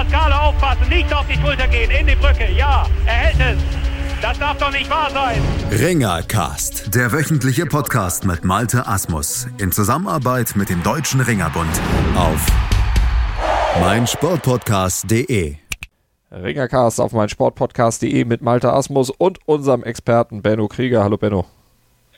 Pascal aufpassen, nicht auf die Schulter gehen, in die Brücke. Ja, er hält es. Das darf doch nicht wahr sein. Ringercast, der wöchentliche Podcast mit Malte Asmus in Zusammenarbeit mit dem Deutschen Ringerbund auf meinsportpodcast.de. Ringercast auf meinsportpodcast.de mit Malte Asmus und unserem Experten Benno Krieger. Hallo Benno.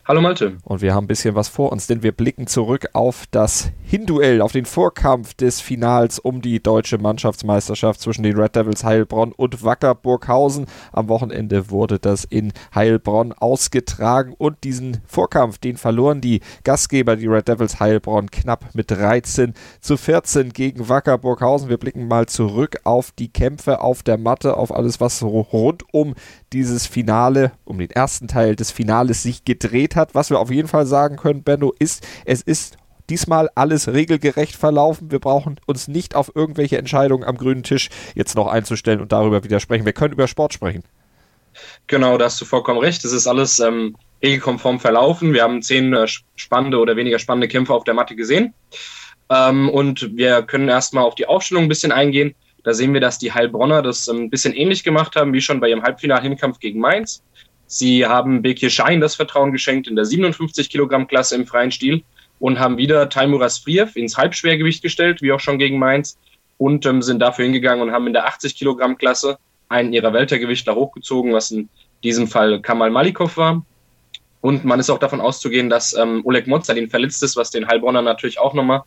Hallo Malte. Und wir haben ein bisschen was vor uns, denn wir blicken zurück auf das Hinduell, auf den Vorkampf des Finals um die deutsche Mannschaftsmeisterschaft zwischen den Red Devils Heilbronn und Wacker Burghausen. Am Wochenende wurde das in Heilbronn ausgetragen und diesen Vorkampf, den verloren die Gastgeber, die Red Devils Heilbronn, knapp mit 13 zu 14 gegen Wacker Burghausen. Wir blicken mal zurück auf die Kämpfe auf der Matte, auf alles, was rund um dieses Finale, um den ersten Teil des Finales sich gedreht hat. Was wir auf jeden Fall sagen können, Benno, ist, es ist diesmal alles regelgerecht verlaufen. Wir brauchen uns nicht auf irgendwelche Entscheidungen am grünen Tisch jetzt noch einzustellen und darüber widersprechen. Wir können über Sport sprechen. Genau, da hast du vollkommen recht. Es ist alles ähm, regelkonform verlaufen. Wir haben zehn äh, spannende oder weniger spannende Kämpfe auf der Matte gesehen. Ähm, und wir können erstmal auf die Aufstellung ein bisschen eingehen. Da sehen wir, dass die Heilbronner das ein bisschen ähnlich gemacht haben, wie schon bei ihrem Halbfinal-Hinkampf gegen Mainz. Sie haben Bekir Schein das Vertrauen geschenkt in der 57 Kilogramm Klasse im freien Stil und haben wieder Taimuras Friev ins Halbschwergewicht gestellt, wie auch schon gegen Mainz, und ähm, sind dafür hingegangen und haben in der 80 Kilogramm Klasse einen ihrer Weltergewichtler hochgezogen, was in diesem Fall Kamal Malikov war. Und man ist auch davon auszugehen, dass ähm, Oleg Mozalin verletzt ist, was den Heilbronner natürlich auch nochmal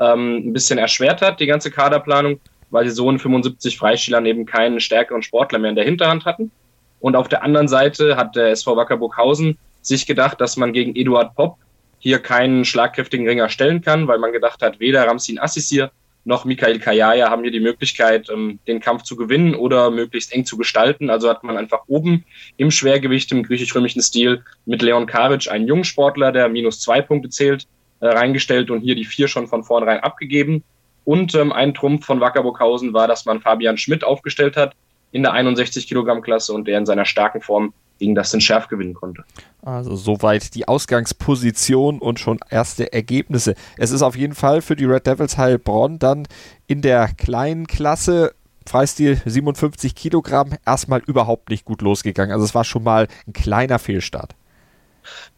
ähm, ein bisschen erschwert hat, die ganze Kaderplanung weil so in 75 Freischülern eben keinen stärkeren Sportler mehr in der Hinterhand hatten. Und auf der anderen Seite hat der SV Wacker Burghausen sich gedacht, dass man gegen Eduard Popp hier keinen schlagkräftigen Ringer stellen kann, weil man gedacht hat, weder Ramsin Assisir noch Michael Kajaya haben hier die Möglichkeit, ähm, den Kampf zu gewinnen oder möglichst eng zu gestalten. Also hat man einfach oben im Schwergewicht im griechisch-römischen Stil mit Leon Karic einen jungen Sportler, der minus zwei Punkte zählt, äh, reingestellt und hier die vier schon von vornherein abgegeben. Und ähm, ein Trumpf von Wacker Burghausen war, dass man Fabian Schmidt aufgestellt hat in der 61 Kilogramm Klasse und der in seiner starken Form gegen das den Schärf gewinnen konnte. Also soweit die Ausgangsposition und schon erste Ergebnisse. Es ist auf jeden Fall für die Red Devils Heilbronn dann in der kleinen Klasse Freistil 57 Kilogramm erstmal überhaupt nicht gut losgegangen. Also es war schon mal ein kleiner Fehlstart.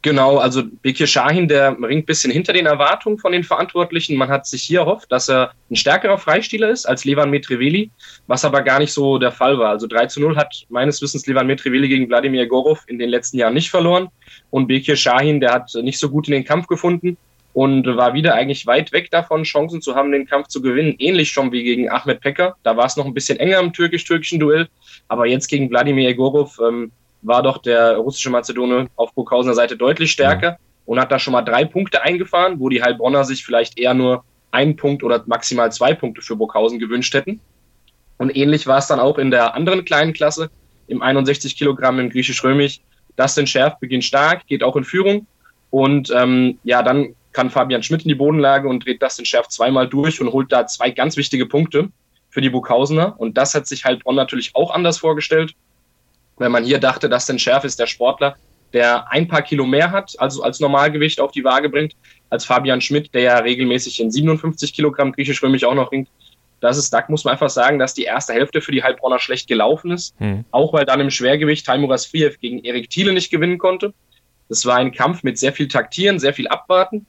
Genau, also Bekir Shahin, der ringt ein bisschen hinter den Erwartungen von den Verantwortlichen. Man hat sich hier erhofft, dass er ein stärkerer Freistiler ist als Levan Metreveli, was aber gar nicht so der Fall war. Also 3 zu 0 hat meines Wissens Levan Metreveli gegen Wladimir Gorov in den letzten Jahren nicht verloren. Und Bekir Shahin, der hat nicht so gut in den Kampf gefunden und war wieder eigentlich weit weg davon, Chancen zu haben, den Kampf zu gewinnen. Ähnlich schon wie gegen Ahmed Pecker. Da war es noch ein bisschen enger im türkisch-türkischen Duell. Aber jetzt gegen Wladimir Egorov ähm, war doch der russische Mazedone auf Burghausener Seite deutlich stärker ja. und hat da schon mal drei Punkte eingefahren, wo die Heilbronner sich vielleicht eher nur einen Punkt oder maximal zwei Punkte für Burghausen gewünscht hätten. Und ähnlich war es dann auch in der anderen kleinen Klasse, im 61 Kilogramm im griechisch-römisch. Dustin Schärf beginnt stark, geht auch in Führung. Und ähm, ja, dann kann Fabian Schmidt in die Bodenlage und dreht Dustin Schärf zweimal durch und holt da zwei ganz wichtige Punkte für die Burghausener. Und das hat sich Heilbronn natürlich auch anders vorgestellt wenn man hier dachte, dass denn Schärf ist der Sportler, der ein paar Kilo mehr hat, also als Normalgewicht auf die Waage bringt, als Fabian Schmidt, der ja regelmäßig in 57 Kilogramm griechisch-römisch auch noch ringt. Das ist, da muss man einfach sagen, dass die erste Hälfte für die Heilbronner schlecht gelaufen ist. Mhm. Auch weil dann im Schwergewicht Taimuras Friev gegen Erik Thiele nicht gewinnen konnte. Das war ein Kampf mit sehr viel Taktieren, sehr viel Abwarten,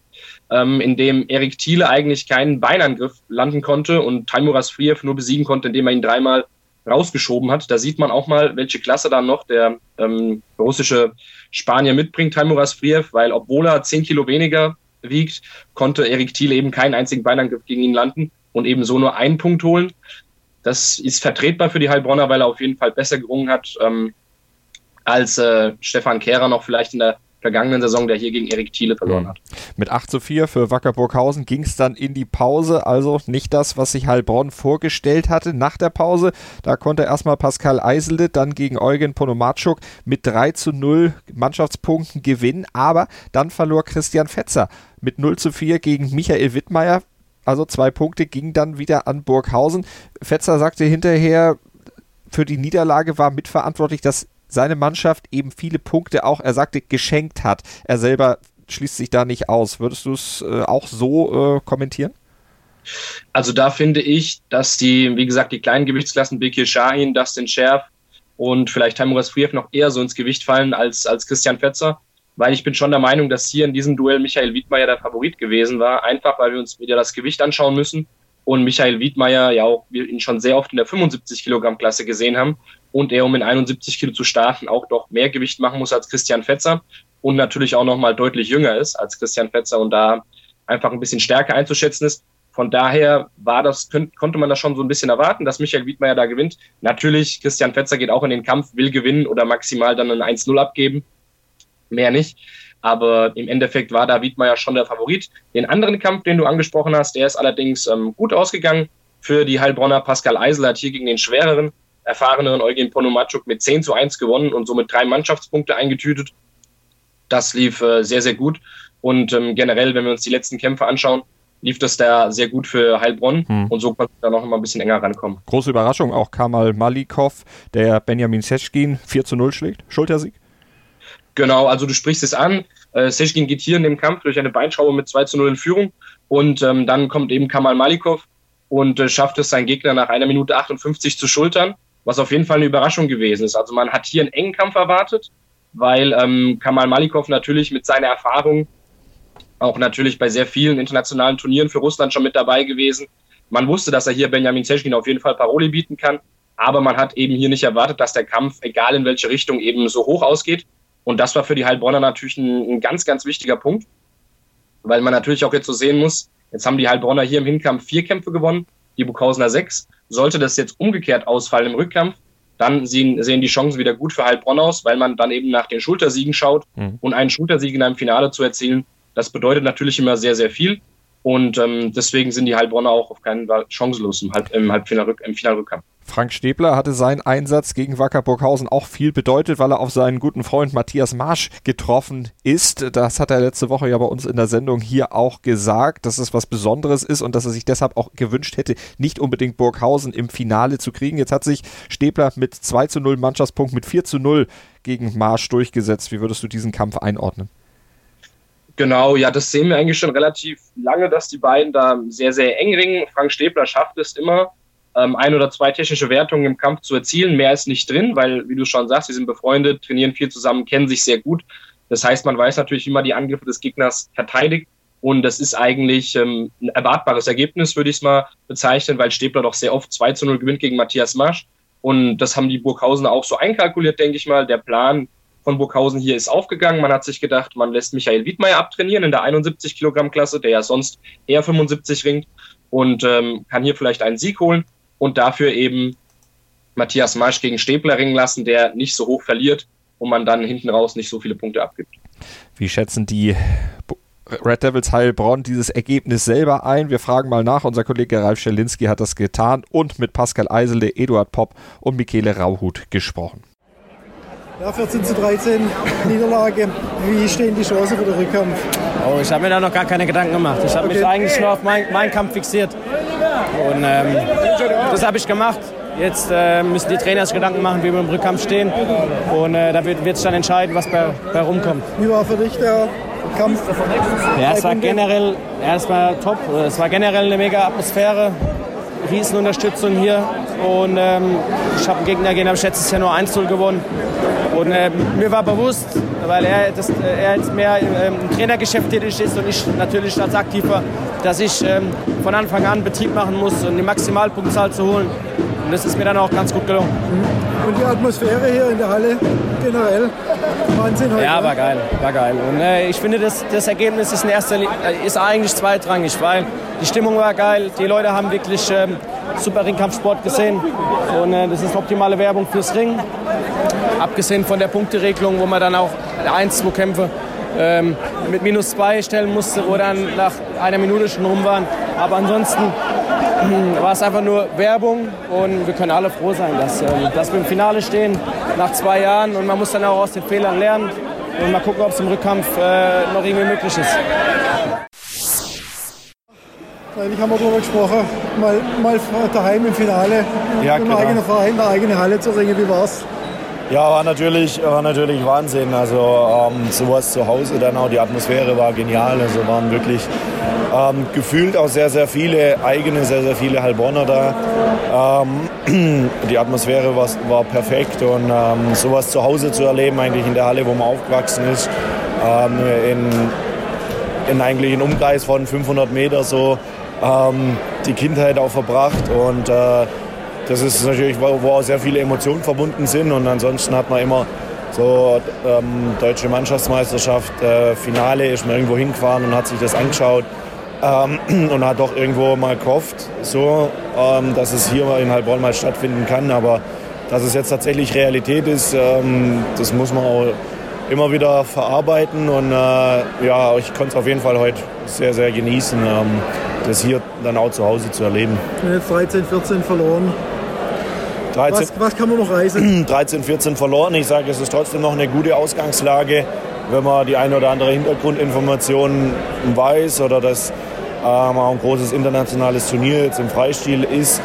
ähm, in dem Erik Thiele eigentlich keinen Beinangriff landen konnte und Taimuras Friev nur besiegen konnte, indem er ihn dreimal rausgeschoben hat. Da sieht man auch mal, welche Klasse dann noch der ähm, russische Spanier mitbringt, Taimuras Friev, weil obwohl er zehn Kilo weniger wiegt, konnte Erik Thiel eben keinen einzigen Beinangriff gegen ihn landen und eben so nur einen Punkt holen. Das ist vertretbar für die Heilbronner, weil er auf jeden Fall besser gerungen hat ähm, als äh, Stefan Kehrer noch vielleicht in der vergangenen Saison, der hier gegen Erik Thiele verloren mhm. hat. Mit 8 zu 4 für Wacker Burghausen ging es dann in die Pause, also nicht das, was sich Heilbronn vorgestellt hatte nach der Pause. Da konnte erstmal Pascal Eiselde dann gegen Eugen Ponomatschuk mit 3 zu 0 Mannschaftspunkten gewinnen, aber dann verlor Christian Fetzer mit 0 zu 4 gegen Michael Wittmeier. Also zwei Punkte gingen dann wieder an Burghausen. Fetzer sagte hinterher, für die Niederlage war mitverantwortlich, dass seine Mannschaft eben viele Punkte auch, er sagte, geschenkt hat. Er selber schließt sich da nicht aus. Würdest du es äh, auch so äh, kommentieren? Also da finde ich, dass die, wie gesagt, die kleinen Gewichtsklassen Bekir Shahin, Dustin Scherf und vielleicht Tamuras Friev noch eher so ins Gewicht fallen als, als Christian Fetzer. Weil ich bin schon der Meinung, dass hier in diesem Duell Michael Wiedmeier der Favorit gewesen war. Einfach, weil wir uns wieder das Gewicht anschauen müssen. Und Michael Wiedmeier ja auch wir ihn schon sehr oft in der 75 Kilogramm Klasse gesehen haben. Und er, um in 71 Kilo zu starten, auch doch mehr Gewicht machen muss als Christian Fetzer. Und natürlich auch nochmal deutlich jünger ist als Christian Fetzer und da einfach ein bisschen stärker einzuschätzen ist. Von daher war das, konnte man das schon so ein bisschen erwarten, dass Michael Wiedmeier da gewinnt. Natürlich, Christian Fetzer geht auch in den Kampf, will gewinnen oder maximal dann ein 1-0 abgeben. Mehr nicht. Aber im Endeffekt war da Wiedmeier schon der Favorit. Den anderen Kampf, den du angesprochen hast, der ist allerdings ähm, gut ausgegangen für die Heilbronner. Pascal Eisel hat hier gegen den schwereren, erfahreneren Eugen Ponomachuk mit 10 zu 1 gewonnen und somit drei Mannschaftspunkte eingetütet. Das lief äh, sehr, sehr gut. Und ähm, generell, wenn wir uns die letzten Kämpfe anschauen, lief das da sehr gut für Heilbronn hm. und so konnte da noch mal ein bisschen enger rankommen. Große Überraschung, auch Kamal Malikov, der Benjamin Seschkin 4 zu 0 schlägt. Schultersieg? Genau, also du sprichst es an. Äh, Seschkin geht hier in dem Kampf durch eine Beinschraube mit 2 zu 0 in Führung und ähm, dann kommt eben Kamal Malikov und äh, schafft es, seinen Gegner nach einer Minute 58 zu schultern, was auf jeden Fall eine Überraschung gewesen ist. Also man hat hier einen engen Kampf erwartet, weil ähm, Kamal Malikov natürlich mit seiner Erfahrung auch natürlich bei sehr vielen internationalen Turnieren für Russland schon mit dabei gewesen. Man wusste, dass er hier Benjamin Zeschkin auf jeden Fall Paroli bieten kann, aber man hat eben hier nicht erwartet, dass der Kampf, egal in welche Richtung, eben so hoch ausgeht. Und das war für die Heilbronner natürlich ein, ein ganz, ganz wichtiger Punkt, weil man natürlich auch jetzt so sehen muss, jetzt haben die Heilbronner hier im Hinkampf vier Kämpfe gewonnen, die Bukhausener sechs. Sollte das jetzt umgekehrt ausfallen im Rückkampf, dann sehen, sehen die Chancen wieder gut für Heilbronn aus, weil man dann eben nach den Schultersiegen schaut mhm. und einen Schultersieg in einem Finale zu erzielen, das bedeutet natürlich immer sehr, sehr viel. Und ähm, deswegen sind die Heilbronner auch auf keinen Fall chancenlos im, Halb, im, Halbfinal, im Finalrückkampf. Frank Stäbler hatte seinen Einsatz gegen Wacker Burghausen auch viel bedeutet, weil er auf seinen guten Freund Matthias Marsch getroffen ist. Das hat er letzte Woche ja bei uns in der Sendung hier auch gesagt, dass es was Besonderes ist und dass er sich deshalb auch gewünscht hätte, nicht unbedingt Burghausen im Finale zu kriegen. Jetzt hat sich Stäbler mit 2 zu 0 Mannschaftspunkt mit 4 zu 0 gegen Marsch durchgesetzt. Wie würdest du diesen Kampf einordnen? Genau, ja, das sehen wir eigentlich schon relativ lange, dass die beiden da sehr, sehr eng ringen. Frank Stäbler schafft es immer, ähm, ein oder zwei technische Wertungen im Kampf zu erzielen. Mehr ist nicht drin, weil, wie du schon sagst, sie sind befreundet, trainieren viel zusammen, kennen sich sehr gut. Das heißt, man weiß natürlich, wie man die Angriffe des Gegners verteidigt. Und das ist eigentlich ähm, ein erwartbares Ergebnis, würde ich es mal bezeichnen, weil Stäbler doch sehr oft 2 zu 0 gewinnt gegen Matthias Marsch. Und das haben die Burghausener auch so einkalkuliert, denke ich mal. Der Plan von Burghausen hier ist aufgegangen. Man hat sich gedacht, man lässt Michael Wiedmeier abtrainieren in der 71 Kilogramm Klasse, der ja sonst eher 75 ringt und ähm, kann hier vielleicht einen Sieg holen und dafür eben Matthias Marsch gegen Stäbler ringen lassen, der nicht so hoch verliert und man dann hinten raus nicht so viele Punkte abgibt. Wie schätzen die Red Devils Heilbronn dieses Ergebnis selber ein. Wir fragen mal nach. Unser Kollege Ralf Schelinski hat das getan und mit Pascal Eisele, Eduard Popp und Michele Rauhut gesprochen. Ja, 14 zu 13 Niederlage. Wie stehen die Chancen für den Rückkampf? Oh, ich habe mir da noch gar keine Gedanken gemacht. Ich habe okay. mich eigentlich nur auf meinen mein Kampf fixiert. Und ähm, das habe ich gemacht. Jetzt äh, müssen die Trainer sich Gedanken machen, wie wir im Rückkampf stehen. Und äh, da wird sich dann entscheiden, was bei, bei rumkommt. Wie war für dich der Kampf? Ja, es war generell erstmal top. Es war generell eine mega Atmosphäre. Riesenunterstützung hier. Und ähm, ich habe einen Gegner gegen, habe ich letztes Jahr nur 1-0 gewonnen. Und äh, mir war bewusst, weil er, das, äh, er jetzt mehr ähm, im Trainergeschäft tätig ist und ich natürlich als Aktiver, dass ich ähm, von Anfang an Betrieb machen muss, um die Maximalpunktzahl zu holen. Und das ist mir dann auch ganz gut gelungen. Und die Atmosphäre hier in der Halle generell, Wahnsinn heute. Ja, war geil, war geil. Und äh, ich finde, das, das Ergebnis ist, in erster, äh, ist eigentlich zweitrangig, weil die Stimmung war geil, die Leute haben wirklich ähm, super Ringkampfsport gesehen und äh, das ist optimale Werbung fürs Ring. Abgesehen von der Punkteregelung, wo man dann auch ein, zwei Kämpfe ähm, mit minus zwei stellen musste, wo dann nach einer Minute schon rum waren. Aber ansonsten war es einfach nur Werbung und wir können alle froh sein, dass, äh, dass wir im Finale stehen nach zwei Jahren und man muss dann auch aus den Fehlern lernen und mal gucken, ob es im Rückkampf äh, noch irgendwie möglich ist. Eigentlich haben wir darüber gesprochen, mal, mal daheim im Finale, ja, im eigenen Verein, in der eigenen Halle zu ringen. Wie war's? Ja, war natürlich, war natürlich Wahnsinn. Also ähm, sowas zu Hause dann auch, die Atmosphäre war genial. Also waren wirklich ähm, gefühlt auch sehr, sehr viele eigene, sehr, sehr viele Heilbronner da. Ähm, die Atmosphäre war, war perfekt und ähm, sowas zu Hause zu erleben, eigentlich in der Halle, wo man aufgewachsen ist, ähm, in, in eigentlich einem Umkreis von 500 Meter so ähm, die Kindheit auch verbracht und äh, das ist natürlich, wo, wo auch sehr viele Emotionen verbunden sind. Und ansonsten hat man immer so ähm, deutsche Mannschaftsmeisterschaft, äh, Finale, ist man irgendwo hingefahren und hat sich das angeschaut ähm, und hat doch irgendwo mal gehofft, so, ähm, dass es hier in Heilbronn mal stattfinden kann. Aber dass es jetzt tatsächlich Realität ist, ähm, das muss man auch immer wieder verarbeiten. Und äh, ja, ich konnte es auf jeden Fall heute sehr, sehr genießen, ähm, das hier dann auch zu Hause zu erleben. Jetzt 13, 14 verloren. 13, was, was, kann man noch reisen? 13, 14 verloren. Ich sage, es ist trotzdem noch eine gute Ausgangslage, wenn man die eine oder andere Hintergrundinformation weiß oder dass ähm, auch ein großes internationales Turnier jetzt im Freistil ist.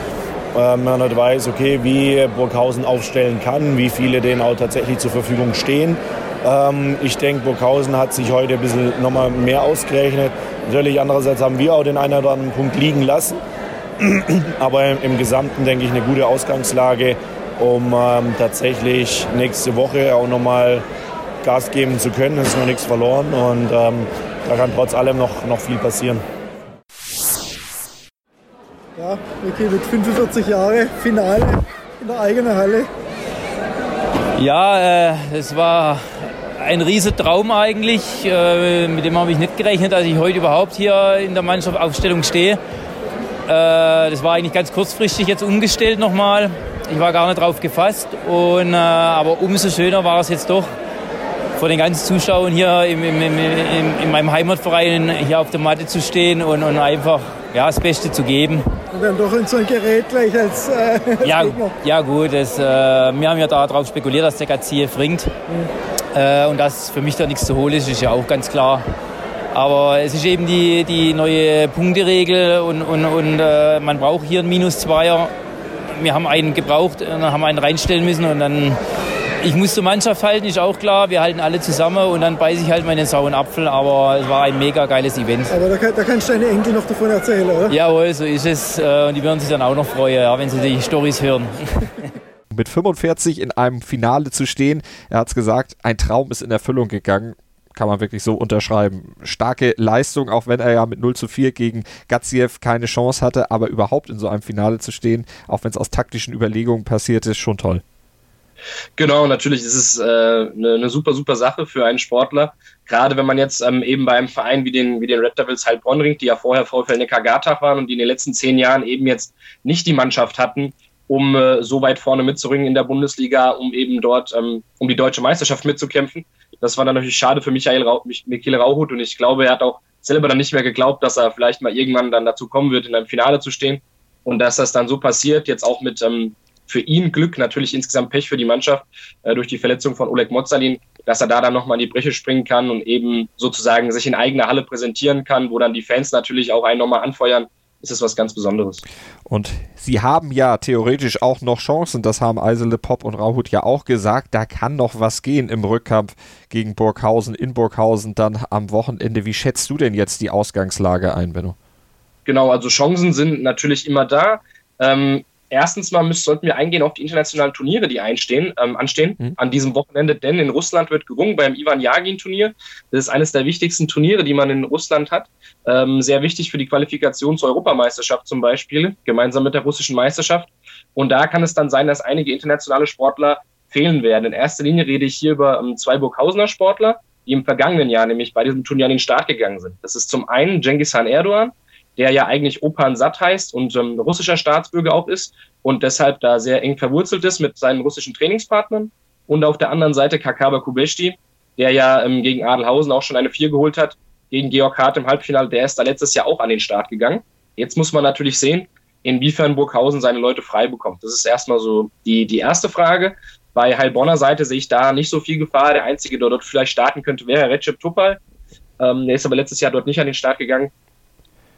Ähm, man halt weiß, okay, wie Burghausen aufstellen kann, wie viele denen auch tatsächlich zur Verfügung stehen. Ähm, ich denke, Burghausen hat sich heute ein bisschen nochmal mehr ausgerechnet. Natürlich, andererseits haben wir auch den einen oder anderen Punkt liegen lassen. Aber im, Gesamten denke ich eine gute Ausgangslage, um ähm, tatsächlich nächste Woche auch nochmal Gas geben zu können. Es ist noch nichts verloren und ähm, da kann trotz allem noch, noch viel passieren. Ja, okay, mit 45 Jahren Finale in der eigenen Halle. Ja, äh, es war ein riesiger Traum eigentlich. Äh, mit dem habe ich nicht gerechnet, dass ich heute überhaupt hier in der Mannschaftsaufstellung stehe. Äh, das war eigentlich ganz kurzfristig jetzt umgestellt nochmal. Ich war gar nicht drauf gefasst. Und, äh, aber umso schöner war es jetzt doch, vor den ganzen Zuschauern hier im, im, im, in meinem Heimatverein hier auf der Matte zu stehen und, und einfach ja, das Beste zu geben. Und dann doch in so ein Gerät gleich als, äh, ja, ja gut, das, äh, wir haben ja darauf spekuliert, dass der Gaziev ringt. Mhm. Äh, und dass für mich da nichts zu holen ist, ist ja auch ganz klar. Aber es ist eben die, die neue Punkteregel und, und, und äh, man braucht hier einen Minus-Zweier. Wir haben einen gebraucht und dann haben wir einen reinstellen müssen und dann ich muss zur Mannschaft halten, ist auch klar. Wir halten alle zusammen und dann beiße ich halt meinen sauren Apfel. Aber es war ein mega geiles Event. Aber da, kann, da kannst du deine Enkel noch davon erzählen, oder? Jawohl, so ist es. Äh, und die werden sich dann auch noch freuen, ja, wenn sie die Storys hören. Mit 45 in einem Finale zu stehen, er hat es gesagt, ein Traum ist in Erfüllung gegangen kann man wirklich so unterschreiben. Starke Leistung, auch wenn er ja mit 0 zu 4 gegen Gaziev keine Chance hatte, aber überhaupt in so einem Finale zu stehen, auch wenn es aus taktischen Überlegungen passiert ist, schon toll. Genau, natürlich ist es äh, eine, eine super, super Sache für einen Sportler. Gerade wenn man jetzt ähm, eben bei einem Verein wie den, wie den Red Devils Heilbronn ringt, die ja vorher VfL Neckargatach waren und die in den letzten zehn Jahren eben jetzt nicht die Mannschaft hatten, um äh, so weit vorne mitzuringen in der Bundesliga, um eben dort ähm, um die deutsche Meisterschaft mitzukämpfen. Das war dann natürlich schade für Michael Rau Michael Rauhut und ich glaube, er hat auch selber dann nicht mehr geglaubt, dass er vielleicht mal irgendwann dann dazu kommen wird, in einem Finale zu stehen. Und dass das dann so passiert, jetzt auch mit ähm, für ihn Glück, natürlich insgesamt Pech für die Mannschaft äh, durch die Verletzung von Oleg Mozalin, dass er da dann nochmal in die Breche springen kann und eben sozusagen sich in eigener Halle präsentieren kann, wo dann die Fans natürlich auch einen nochmal anfeuern ist es was ganz Besonderes. Und sie haben ja theoretisch auch noch Chancen, das haben Eisele, Pop und Rauhut ja auch gesagt, da kann noch was gehen im Rückkampf gegen Burghausen, in Burghausen dann am Wochenende. Wie schätzt du denn jetzt die Ausgangslage ein, Benno? Genau, also Chancen sind natürlich immer da. Ähm, erstens mal müssen, sollten wir eingehen auf die internationalen Turniere, die einstehen, ähm, anstehen mhm. an diesem Wochenende, denn in Russland wird gerungen beim Ivan Jagin-Turnier. Das ist eines der wichtigsten Turniere, die man in Russland hat. Ähm, sehr wichtig für die Qualifikation zur Europameisterschaft zum Beispiel, gemeinsam mit der russischen Meisterschaft. Und da kann es dann sein, dass einige internationale Sportler fehlen werden. In erster Linie rede ich hier über ähm, zwei Burghausener Sportler, die im vergangenen Jahr nämlich bei diesem Turnier an den Start gegangen sind. Das ist zum einen Genghis Khan Erdogan, der ja eigentlich Opan Sat heißt und ähm, russischer Staatsbürger auch ist und deshalb da sehr eng verwurzelt ist mit seinen russischen Trainingspartnern. Und auf der anderen Seite Kakaba Kubeshti, der ja ähm, gegen Adelhausen auch schon eine Vier geholt hat, gegen Georg Hart im Halbfinale, der ist da letztes Jahr auch an den Start gegangen. Jetzt muss man natürlich sehen, inwiefern Burghausen seine Leute frei bekommt. Das ist erstmal so die, die erste Frage. Bei Heilbronner Seite sehe ich da nicht so viel Gefahr. Der Einzige, der dort vielleicht starten könnte, wäre Recep Tupal. Ähm, der ist aber letztes Jahr dort nicht an den Start gegangen.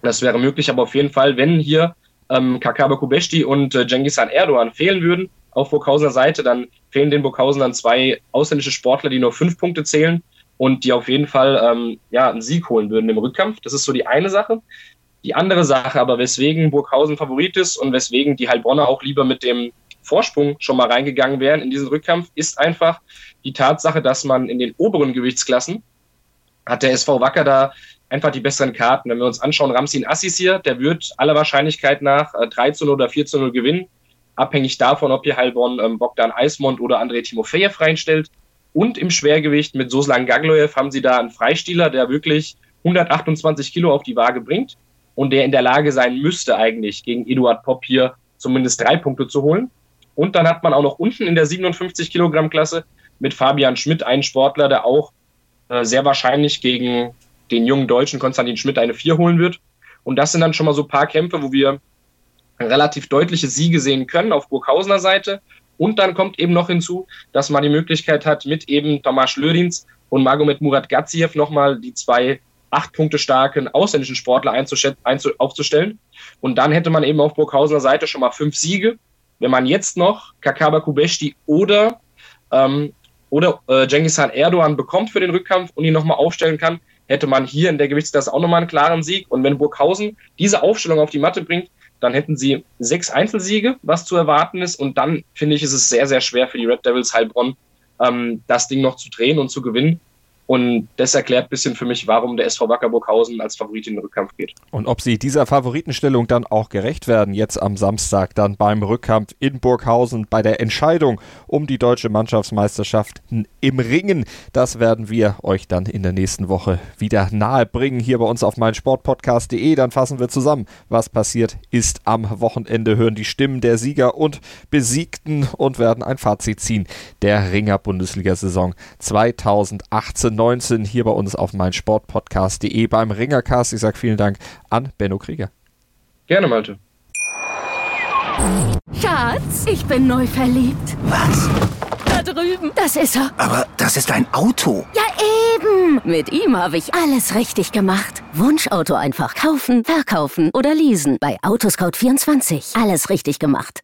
Das wäre möglich, aber auf jeden Fall, wenn hier ähm, Kakaba Kubeshti und äh, Genghis Khan Erdogan fehlen würden, auf Burghausener Seite, dann fehlen den Burghausenern zwei ausländische Sportler, die nur fünf Punkte zählen und die auf jeden Fall ähm, ja, einen Sieg holen würden im Rückkampf. Das ist so die eine Sache. Die andere Sache aber, weswegen Burghausen Favorit ist und weswegen die Heilbronner auch lieber mit dem Vorsprung schon mal reingegangen wären in diesen Rückkampf, ist einfach die Tatsache, dass man in den oberen Gewichtsklassen hat der SV Wacker da einfach die besseren Karten. Wenn wir uns anschauen, Ramsin Assis hier, der wird aller Wahrscheinlichkeit nach 3 zu 0 oder 4 zu 0 gewinnen, abhängig davon, ob hier Heilbronn ähm, Bogdan Eismond oder André Timofejew reinstellt. Und im Schwergewicht mit Soslan Gaglojew haben sie da einen Freistiler, der wirklich 128 Kilo auf die Waage bringt und der in der Lage sein müsste eigentlich gegen Eduard Popp hier zumindest drei Punkte zu holen. Und dann hat man auch noch unten in der 57 Kilogramm Klasse mit Fabian Schmidt einen Sportler, der auch äh, sehr wahrscheinlich gegen den jungen Deutschen Konstantin Schmidt eine 4 holen wird. Und das sind dann schon mal so ein paar Kämpfe, wo wir relativ deutliche Siege sehen können auf Burghausener Seite. Und dann kommt eben noch hinzu, dass man die Möglichkeit hat, mit eben Tomasz Lödins und Magomed Murat Gaziev nochmal die zwei acht Punkte starken ausländischen Sportler aufzustellen. Und dann hätte man eben auf Burghausener Seite schon mal fünf Siege. Wenn man jetzt noch Kakaba Kubeshti oder, ähm, oder äh, Cengiz Erdogan bekommt für den Rückkampf und ihn nochmal aufstellen kann, hätte man hier in der Gewichtsklasse auch nochmal einen klaren Sieg. Und wenn Burghausen diese Aufstellung auf die Matte bringt, dann hätten sie sechs Einzelsiege, was zu erwarten ist. Und dann finde ich, ist es sehr, sehr schwer für die Red Devils Heilbronn, ähm, das Ding noch zu drehen und zu gewinnen. Und das erklärt ein bisschen für mich, warum der SV Wacker Burghausen als Favorit in den Rückkampf geht. Und ob sie dieser Favoritenstellung dann auch gerecht werden, jetzt am Samstag dann beim Rückkampf in Burghausen bei der Entscheidung um die deutsche Mannschaftsmeisterschaft im Ringen, das werden wir euch dann in der nächsten Woche wieder nahe bringen hier bei uns auf meinsportpodcast.de. Dann fassen wir zusammen, was passiert ist am Wochenende, hören die Stimmen der Sieger und Besiegten und werden ein Fazit ziehen der Ringer Bundesliga-Saison 2018. 19 hier bei uns auf meinsportpodcast.de beim Ringercast. Ich sage vielen Dank an Benno Krieger. Gerne, Malte. Schatz, ich bin neu verliebt. Was? Da drüben. Das ist er. Aber das ist ein Auto. Ja, eben. Mit ihm habe ich alles richtig gemacht. Wunschauto einfach kaufen, verkaufen oder leasen. Bei Autoscout24. Alles richtig gemacht.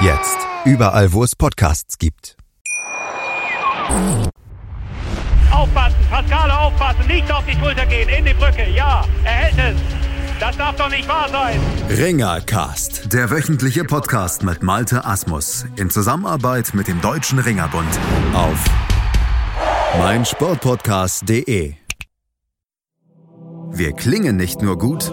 Jetzt. Überall, wo es Podcasts gibt. Aufpassen, Pascale aufpassen, nicht auf die Schulter gehen, in die Brücke, ja, er hält es. Das darf doch nicht wahr sein. Ringercast, der wöchentliche Podcast mit Malte Asmus in Zusammenarbeit mit dem Deutschen Ringerbund auf meinsportpodcast.de. Wir klingen nicht nur gut